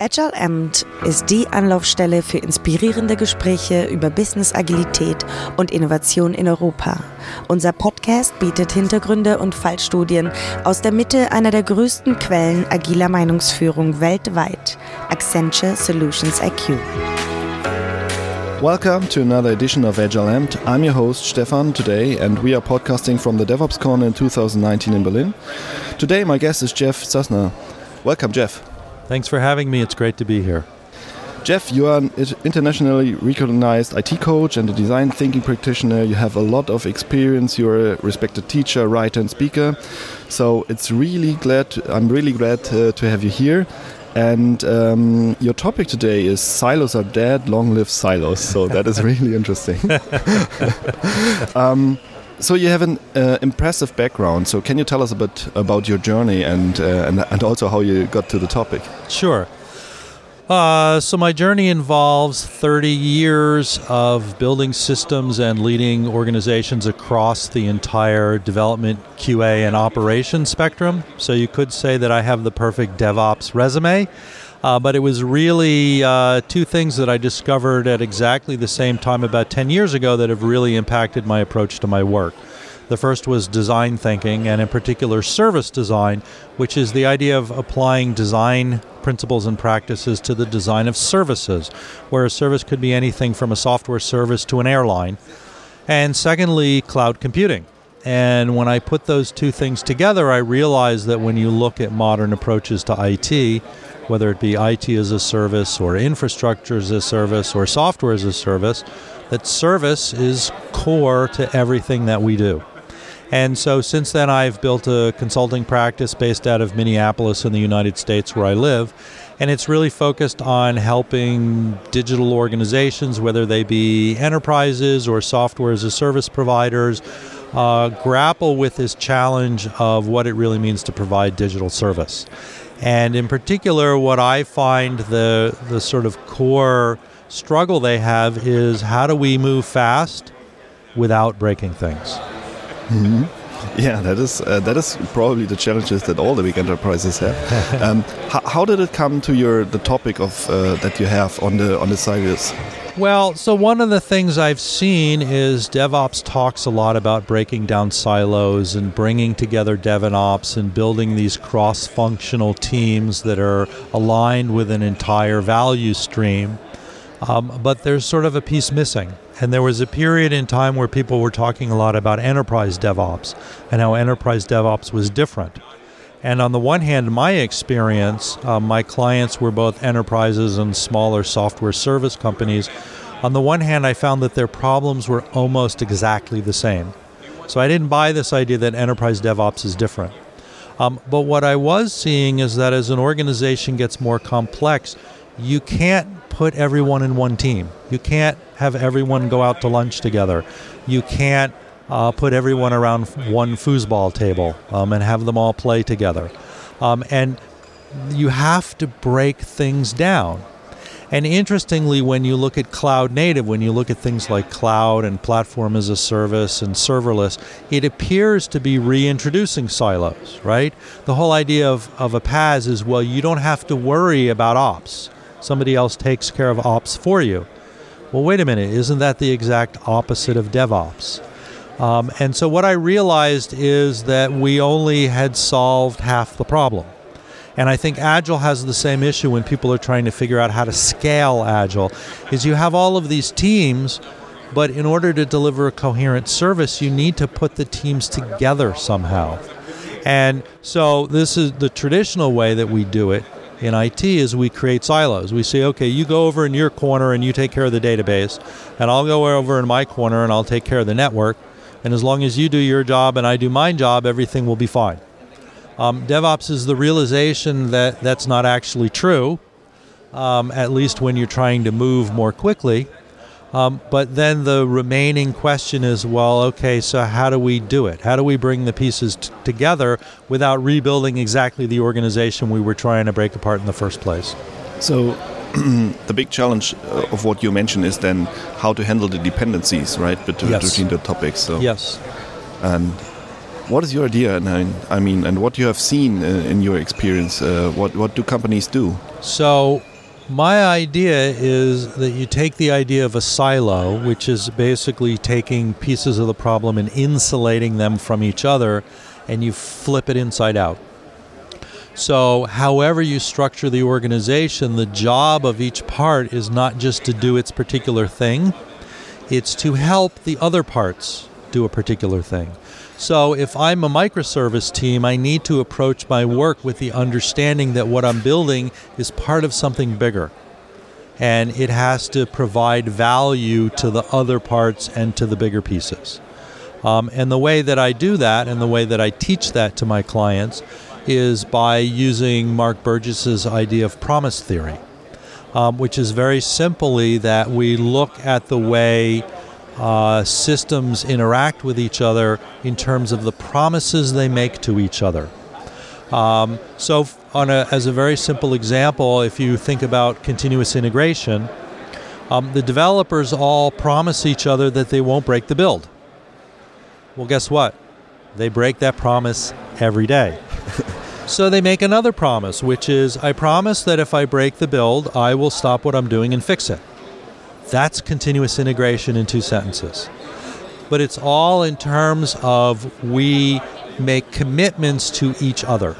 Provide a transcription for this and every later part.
Agile Amt ist die Anlaufstelle für inspirierende Gespräche über Business Agilität und Innovation in Europa. Unser Podcast bietet Hintergründe und Fallstudien aus der Mitte einer der größten Quellen agiler Meinungsführung weltweit, Accenture Solutions IQ. Welcome to another edition of Agile Amt. I'm your host Stefan today, and we are podcasting from the DevOpsCon in 2019 in Berlin. Today, my guest is Jeff Sussner. Welcome, Jeff. Thanks for having me. It's great to be here. Jeff, you are an internationally recognized IT coach and a design thinking practitioner. You have a lot of experience. You're a respected teacher, writer, and speaker. So it's really glad. I'm really glad uh, to have you here. And um, your topic today is silos are dead, long live silos. So that is really interesting. um, so you have an uh, impressive background. So can you tell us a bit about your journey and uh, and, and also how you got to the topic? Sure. Uh, so my journey involves 30 years of building systems and leading organizations across the entire development, QA, and operations spectrum. So you could say that I have the perfect DevOps resume. Uh, but it was really uh, two things that I discovered at exactly the same time about 10 years ago that have really impacted my approach to my work. The first was design thinking, and in particular, service design, which is the idea of applying design principles and practices to the design of services, where a service could be anything from a software service to an airline. And secondly, cloud computing. And when I put those two things together, I realized that when you look at modern approaches to IT, whether it be IT as a service or infrastructure as a service or software as a service, that service is core to everything that we do. And so since then, I've built a consulting practice based out of Minneapolis in the United States where I live. And it's really focused on helping digital organizations, whether they be enterprises or software as a service providers, uh, grapple with this challenge of what it really means to provide digital service. And in particular, what I find the, the sort of core struggle they have is how do we move fast without breaking things? Mm-hmm. Yeah, that is uh, that is probably the challenges that all the big enterprises have. um, how, how, did it come to your the topic of uh, that you have on the on the silos? Well, so one of the things I've seen is DevOps talks a lot about breaking down silos and bringing together Dev and Ops and building these cross functional teams that are aligned with an entire value stream. Um, but there's sort of a piece missing. And there was a period in time where people were talking a lot about enterprise DevOps and how enterprise DevOps was different. And on the one hand, my experience, uh, my clients were both enterprises and smaller software service companies. On the one hand, I found that their problems were almost exactly the same. So I didn't buy this idea that enterprise DevOps is different. Um, but what I was seeing is that as an organization gets more complex, you can't put everyone in one team. You can't have everyone go out to lunch together. You can't uh, put everyone around one foosball table um, and have them all play together. Um, and you have to break things down. And interestingly, when you look at cloud native, when you look at things like cloud and platform as a service and serverless, it appears to be reintroducing silos, right? The whole idea of, of a PaaS is well, you don't have to worry about ops. Somebody else takes care of ops for you. Well, wait a minute, isn't that the exact opposite of DevOps? Um, and so what I realized is that we only had solved half the problem. And I think Agile has the same issue when people are trying to figure out how to scale Agile, is you have all of these teams, but in order to deliver a coherent service, you need to put the teams together somehow. And so this is the traditional way that we do it in IT is we create silos. We say, okay, you go over in your corner and you take care of the database, and I'll go over in my corner and I'll take care of the network. And as long as you do your job and I do my job, everything will be fine. Um, DevOps is the realization that that's not actually true, um, at least when you're trying to move more quickly. Um, but then the remaining question is well, okay, so how do we do it? How do we bring the pieces t- together without rebuilding exactly the organization we were trying to break apart in the first place? So, the big challenge uh, of what you mentioned is then how to handle the dependencies, right, between, yes. between the topics. So, yes. And what is your idea? And I mean, and what you have seen uh, in your experience, uh, what what do companies do? So, my idea is that you take the idea of a silo, which is basically taking pieces of the problem and insulating them from each other, and you flip it inside out. So, however you structure the organization, the job of each part is not just to do its particular thing, it's to help the other parts do a particular thing. So, if I'm a microservice team, I need to approach my work with the understanding that what I'm building is part of something bigger. And it has to provide value to the other parts and to the bigger pieces. Um, and the way that I do that and the way that I teach that to my clients is by using Mark Burgess's idea of promise theory, um, which is very simply that we look at the way uh, systems interact with each other in terms of the promises they make to each other. Um, so, on a, as a very simple example, if you think about continuous integration, um, the developers all promise each other that they won't break the build. Well, guess what? They break that promise every day. so they make another promise, which is I promise that if I break the build, I will stop what I'm doing and fix it. That's continuous integration in two sentences. But it's all in terms of we make commitments to each other.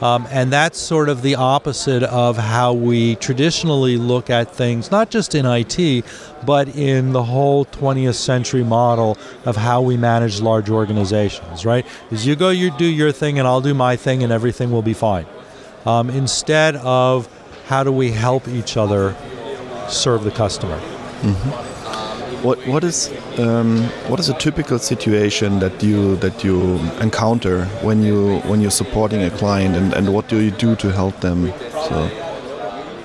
Um, and that's sort of the opposite of how we traditionally look at things, not just in IT, but in the whole 20th century model of how we manage large organizations, right? Is you go, you do your thing, and I'll do my thing, and everything will be fine. Um, instead of how do we help each other serve the customer. Mm-hmm. What what is um, what is a typical situation that you that you encounter when you when you're supporting a client and, and what do you do to help them? So.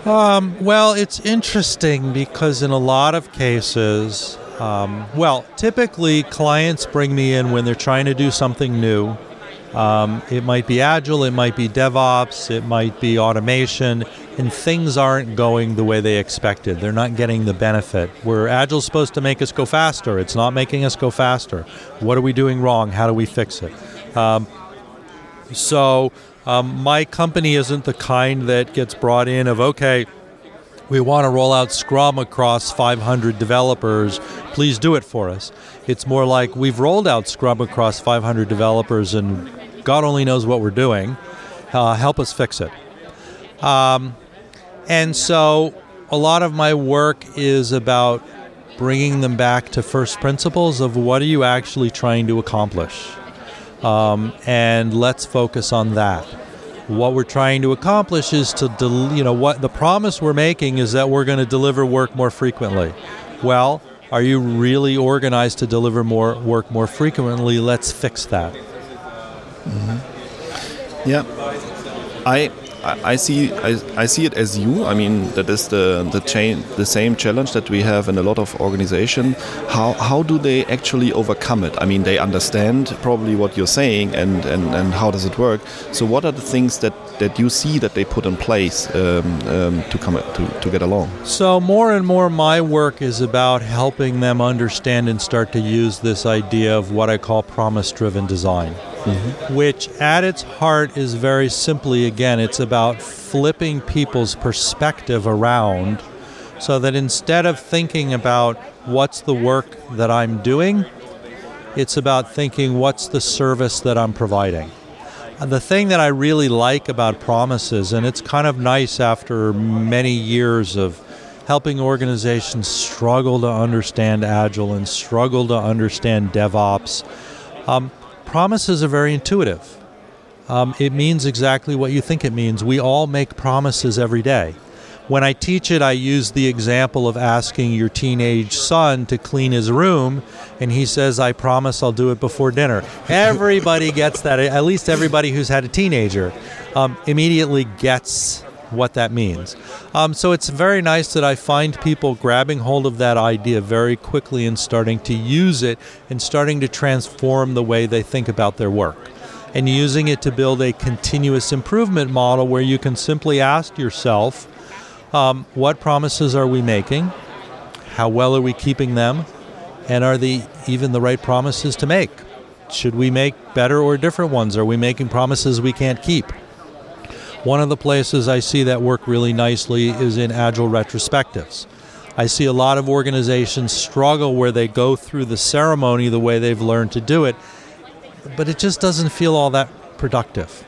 Um, well, it's interesting because in a lot of cases, um, well, typically clients bring me in when they're trying to do something new. Um, it might be agile, it might be DevOps, it might be automation, and things aren't going the way they expected. They're not getting the benefit. Where Agile's supposed to make us go faster, it's not making us go faster. What are we doing wrong? How do we fix it? Um, so, um, my company isn't the kind that gets brought in of, okay, we want to roll out Scrum across 500 developers. Please do it for us. It's more like we've rolled out Scrum across 500 developers and God only knows what we're doing. Uh, help us fix it. Um, and so a lot of my work is about bringing them back to first principles of what are you actually trying to accomplish. Um, and let's focus on that. What we're trying to accomplish is to, del- you know, what the promise we're making is that we're going to deliver work more frequently. Well, are you really organized to deliver more work more frequently? Let's fix that. Mm-hmm. Yeah, I see I, I, see it as you. I mean that is the the chain the same challenge that we have in a lot of organization. How how do they actually overcome it? I mean they understand probably what you're saying and and, and how does it work. So what are the things that that you see that they put in place um, um, to come to to get along? So more and more my work is about helping them understand and start to use this idea of what I call promise driven design mm-hmm. which at its heart is very simply, again, it's about flipping people's perspective around so that instead of thinking about what's the work that I'm doing, it's about thinking what's the service that I'm providing. And the thing that I really like about promises, and it's kind of nice after many years of helping organizations struggle to understand Agile and struggle to understand DevOps, um, promises are very intuitive. Um, it means exactly what you think it means. We all make promises every day. When I teach it, I use the example of asking your teenage son to clean his room, and he says, I promise I'll do it before dinner. Everybody gets that, at least everybody who's had a teenager um, immediately gets what that means. Um, so it's very nice that I find people grabbing hold of that idea very quickly and starting to use it and starting to transform the way they think about their work. And using it to build a continuous improvement model where you can simply ask yourself, um, what promises are we making? How well are we keeping them? And are they even the right promises to make? Should we make better or different ones? Are we making promises we can't keep? One of the places I see that work really nicely is in Agile retrospectives. I see a lot of organizations struggle where they go through the ceremony the way they've learned to do it, but it just doesn't feel all that productive.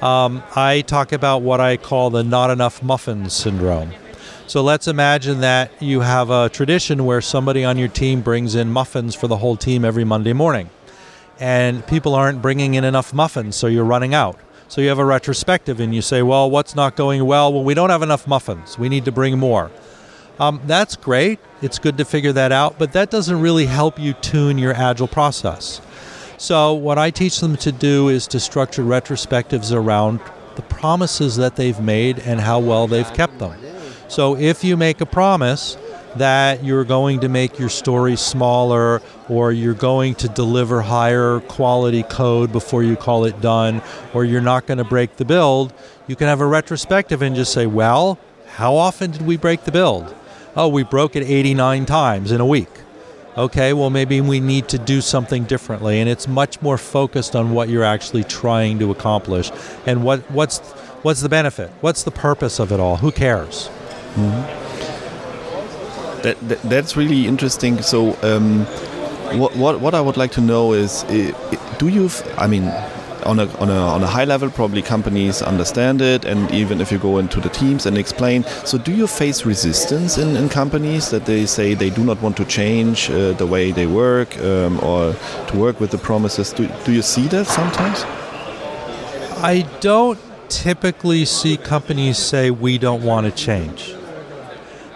Um, I talk about what I call the not enough muffins syndrome. So let's imagine that you have a tradition where somebody on your team brings in muffins for the whole team every Monday morning. And people aren't bringing in enough muffins, so you're running out. So you have a retrospective and you say, well, what's not going well? Well, we don't have enough muffins. We need to bring more. Um, that's great. It's good to figure that out, but that doesn't really help you tune your agile process. So, what I teach them to do is to structure retrospectives around the promises that they've made and how well they've kept them. So, if you make a promise that you're going to make your story smaller or you're going to deliver higher quality code before you call it done or you're not going to break the build, you can have a retrospective and just say, well, how often did we break the build? Oh, we broke it 89 times in a week okay, well, maybe we need to do something differently. And it's much more focused on what you're actually trying to accomplish and what, what's, what's the benefit? What's the purpose of it all? Who cares? Mm-hmm. That, that, that's really interesting. So, um, what, what, what I would like to know is, do you, I mean, on a, on a, on a high level, probably companies understand it, and even if you go into the teams and explain. So, do you face resistance in, in companies that they say they do not want to change uh, the way they work um, or to work with the promises? Do, do you see that sometimes? I don't typically see companies say we don't want to change.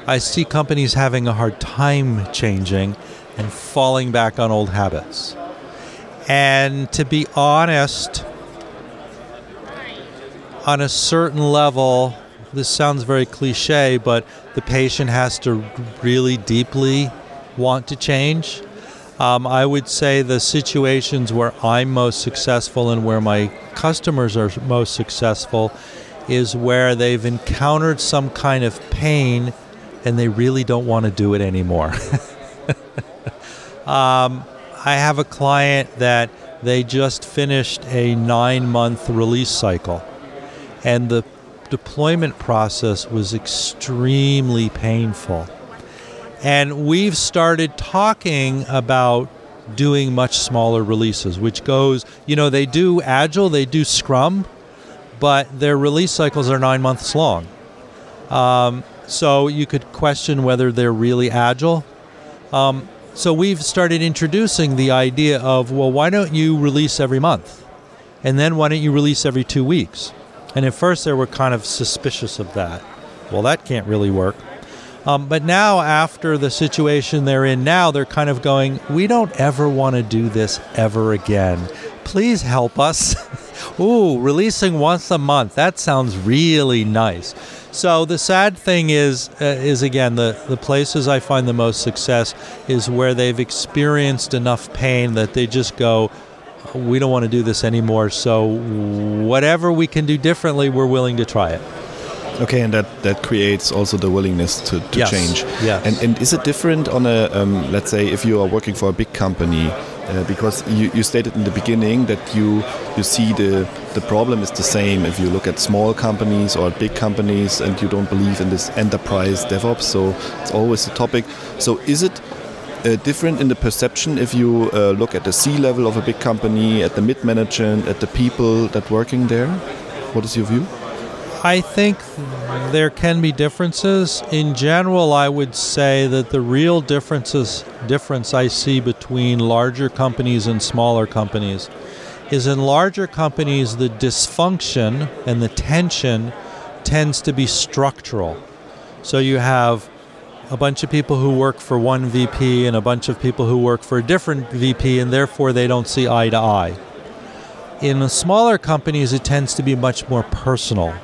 I see companies having a hard time changing and falling back on old habits. And to be honest, on a certain level, this sounds very cliche, but the patient has to really deeply want to change. Um, I would say the situations where I'm most successful and where my customers are most successful is where they've encountered some kind of pain and they really don't want to do it anymore. um, I have a client that they just finished a nine month release cycle, and the deployment process was extremely painful. And we've started talking about doing much smaller releases, which goes, you know, they do Agile, they do Scrum, but their release cycles are nine months long. Um, so you could question whether they're really Agile. Um, so we've started introducing the idea of, well, why don't you release every month? And then why don't you release every two weeks? And at first they were kind of suspicious of that. Well, that can't really work. Um, but now, after the situation they're in now, they're kind of going, we don't ever want to do this ever again. Please help us. Ooh, releasing once a month. That sounds really nice. So the sad thing is, uh, is again, the, the places I find the most success is where they've experienced enough pain that they just go, we don't want to do this anymore. So whatever we can do differently, we're willing to try it. Okay, and that, that creates also the willingness to, to yes. change. Yeah. And, and is it different on a, um, let's say, if you are working for a big company, uh, because you, you stated in the beginning that you you see the the problem is the same if you look at small companies or big companies and you don't believe in this enterprise DevOps. So it's always a topic. So is it uh, different in the perception if you uh, look at the C level of a big company, at the mid management, at the people that working there? What is your view? I think there can be differences. In general, I would say that the real differences difference I see between larger companies and smaller companies is in larger companies the dysfunction and the tension tends to be structural. So you have a bunch of people who work for one VP and a bunch of people who work for a different VP and therefore they don't see eye to eye. In smaller companies it tends to be much more personal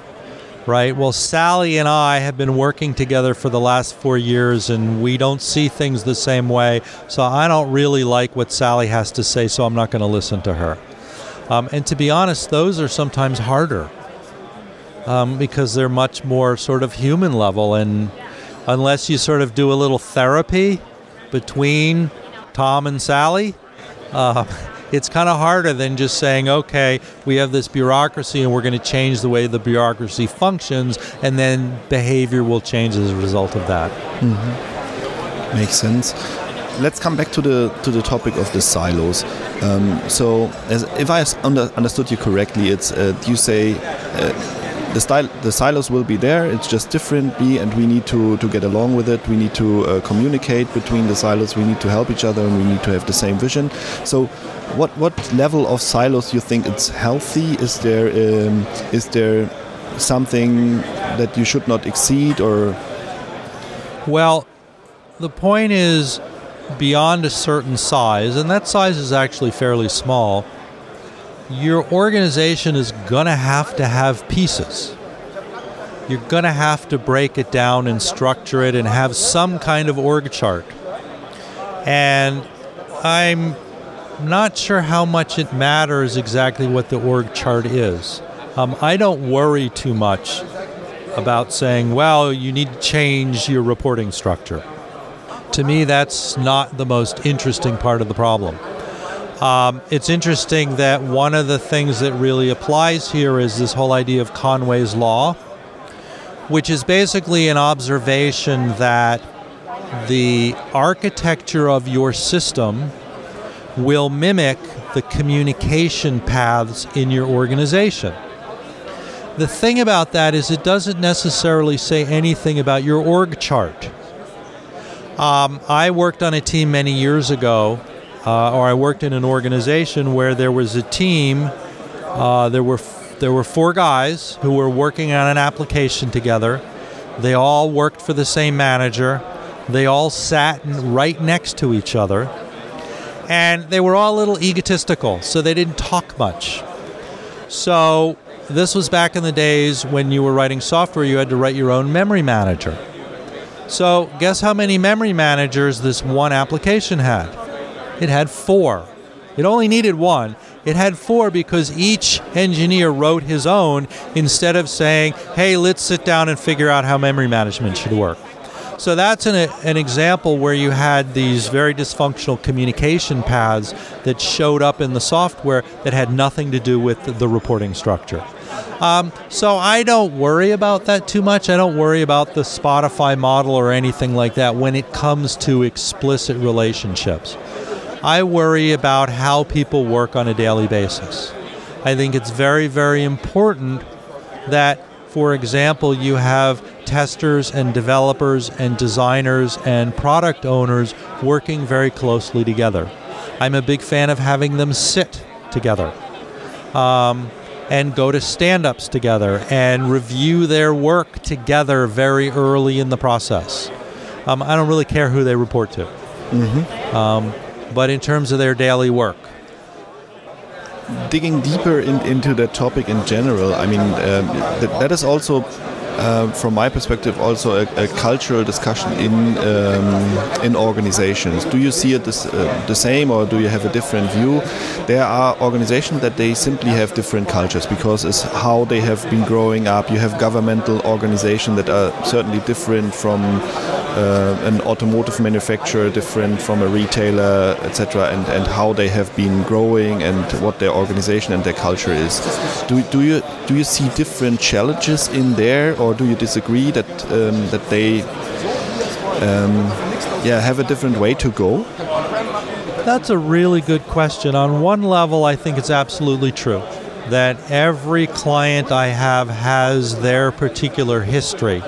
right? Well, Sally and I have been working together for the last four years and we don't see things the same way. So I don't really like what Sally has to say, so I'm not going to listen to her. Um, and to be honest, those are sometimes harder um, because they're much more sort of human level. And unless you sort of do a little therapy between Tom and Sally, uh, it's kind of harder than just saying, okay, we have this bureaucracy and we're going to change the way the bureaucracy functions, and then behavior will change as a result of that. Mm-hmm. Makes sense. Let's come back to the to the topic of the silos. Um, so, if I under, understood you correctly, it's uh, you say. Uh, the style the silos will be there it's just differently and we need to to get along with it we need to uh, communicate between the silos we need to help each other and we need to have the same vision so what what level of silos you think it's healthy is there um, is there something that you should not exceed or well the point is beyond a certain size and that size is actually fairly small your organization is going to have to have pieces. You're going to have to break it down and structure it and have some kind of org chart. And I'm not sure how much it matters exactly what the org chart is. Um, I don't worry too much about saying, well, you need to change your reporting structure. To me, that's not the most interesting part of the problem. Um, it's interesting that one of the things that really applies here is this whole idea of Conway's Law, which is basically an observation that the architecture of your system will mimic the communication paths in your organization. The thing about that is, it doesn't necessarily say anything about your org chart. Um, I worked on a team many years ago uh, or I worked in an organization where there was a team. Uh, there were f- there were four guys who were working on an application together. They all worked for the same manager. They all sat right next to each other, and they were all a little egotistical, so they didn't talk much. So this was back in the days when you were writing software. You had to write your own memory manager. So guess how many memory managers this one application had? It had four. It only needed one. It had four because each engineer wrote his own instead of saying, hey, let's sit down and figure out how memory management should work. So that's an, an example where you had these very dysfunctional communication paths that showed up in the software that had nothing to do with the, the reporting structure. Um, so I don't worry about that too much. I don't worry about the Spotify model or anything like that when it comes to explicit relationships. I worry about how people work on a daily basis. I think it's very, very important that, for example, you have testers and developers and designers and product owners working very closely together. I'm a big fan of having them sit together. Um, and go to stand ups together and review their work together very early in the process. Um, I don't really care who they report to. Mm-hmm. Um, but in terms of their daily work. Digging deeper in, into that topic in general, I mean, that, that is also uh, from my perspective, also a, a cultural discussion in um, in organizations. Do you see it this, uh, the same, or do you have a different view? There are organizations that they simply have different cultures because it's how they have been growing up. You have governmental organizations that are certainly different from uh, an automotive manufacturer, different from a retailer, etc., and, and how they have been growing and what their organization and their culture is. Do, do you do you see different challenges in there, or do you disagree that um, that they um, yeah have a different way to go? That's a really good question. On one level, I think it's absolutely true that every client I have has their particular history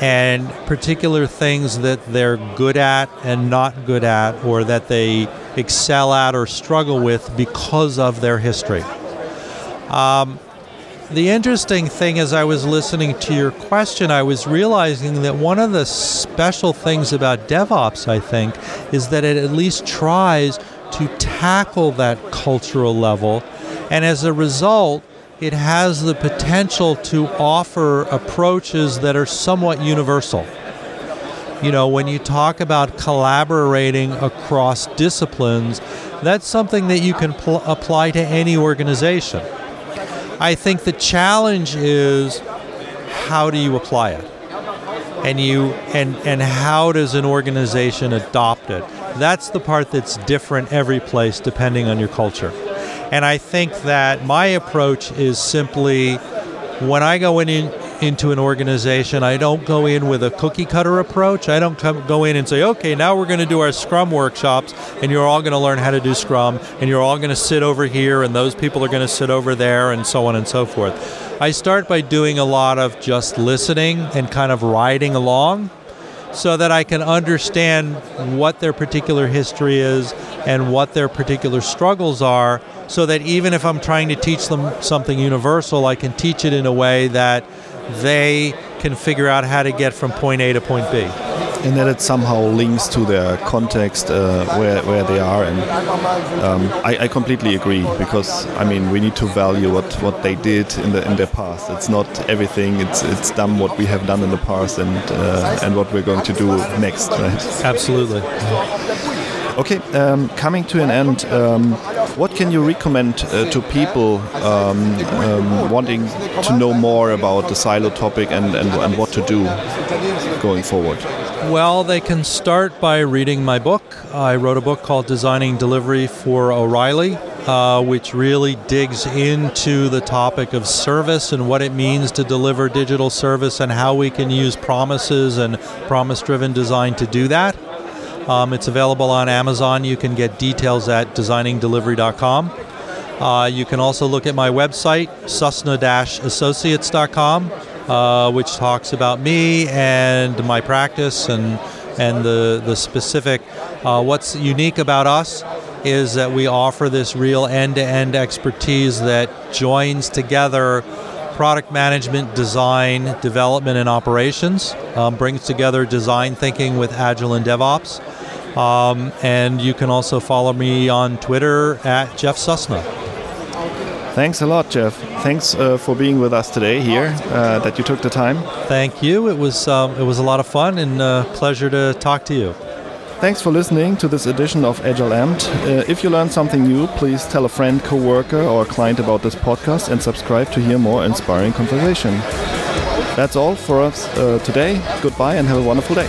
and particular things that they're good at and not good at, or that they excel at or struggle with because of their history. Um, the interesting thing as I was listening to your question, I was realizing that one of the special things about DevOps, I think, is that it at least tries to tackle that cultural level. And as a result, it has the potential to offer approaches that are somewhat universal. You know, when you talk about collaborating across disciplines, that's something that you can pl- apply to any organization. I think the challenge is how do you apply it? And you and and how does an organization adopt it? That's the part that's different every place depending on your culture. And I think that my approach is simply when I go in, in into an organization, I don't go in with a cookie cutter approach. I don't come, go in and say, okay, now we're going to do our Scrum workshops, and you're all going to learn how to do Scrum, and you're all going to sit over here, and those people are going to sit over there, and so on and so forth. I start by doing a lot of just listening and kind of riding along so that I can understand what their particular history is and what their particular struggles are, so that even if I'm trying to teach them something universal, I can teach it in a way that they can figure out how to get from point A to point B. And that it somehow links to their context uh, where, where they are. And um, I, I, completely agree because I mean we need to value what, what they did in the in their past. It's not everything. It's it's done what we have done in the past and uh, and what we're going to do next. Right? Absolutely. Okay, um, coming to an end, um, what can you recommend uh, to people um, um, wanting to know more about the silo topic and, and, and what to do going forward? Well, they can start by reading my book. I wrote a book called Designing Delivery for O'Reilly, uh, which really digs into the topic of service and what it means to deliver digital service and how we can use promises and promise driven design to do that. Um, it's available on Amazon. You can get details at designingdelivery.com. Uh, you can also look at my website, sussna-associates.com, uh, which talks about me and my practice and and the the specific. Uh, what's unique about us is that we offer this real end-to-end expertise that joins together product management, design, development, and operations. Um, brings together design thinking with Agile and DevOps. Um, and you can also follow me on Twitter at Jeff Sussna. Thanks a lot, Jeff. Thanks uh, for being with us today here. Uh, that you took the time. Thank you. It was um, it was a lot of fun and a uh, pleasure to talk to you. Thanks for listening to this edition of Agile Amped. Uh, if you learned something new, please tell a friend, coworker, or client about this podcast and subscribe to hear more inspiring conversation. That's all for us uh, today. Goodbye and have a wonderful day.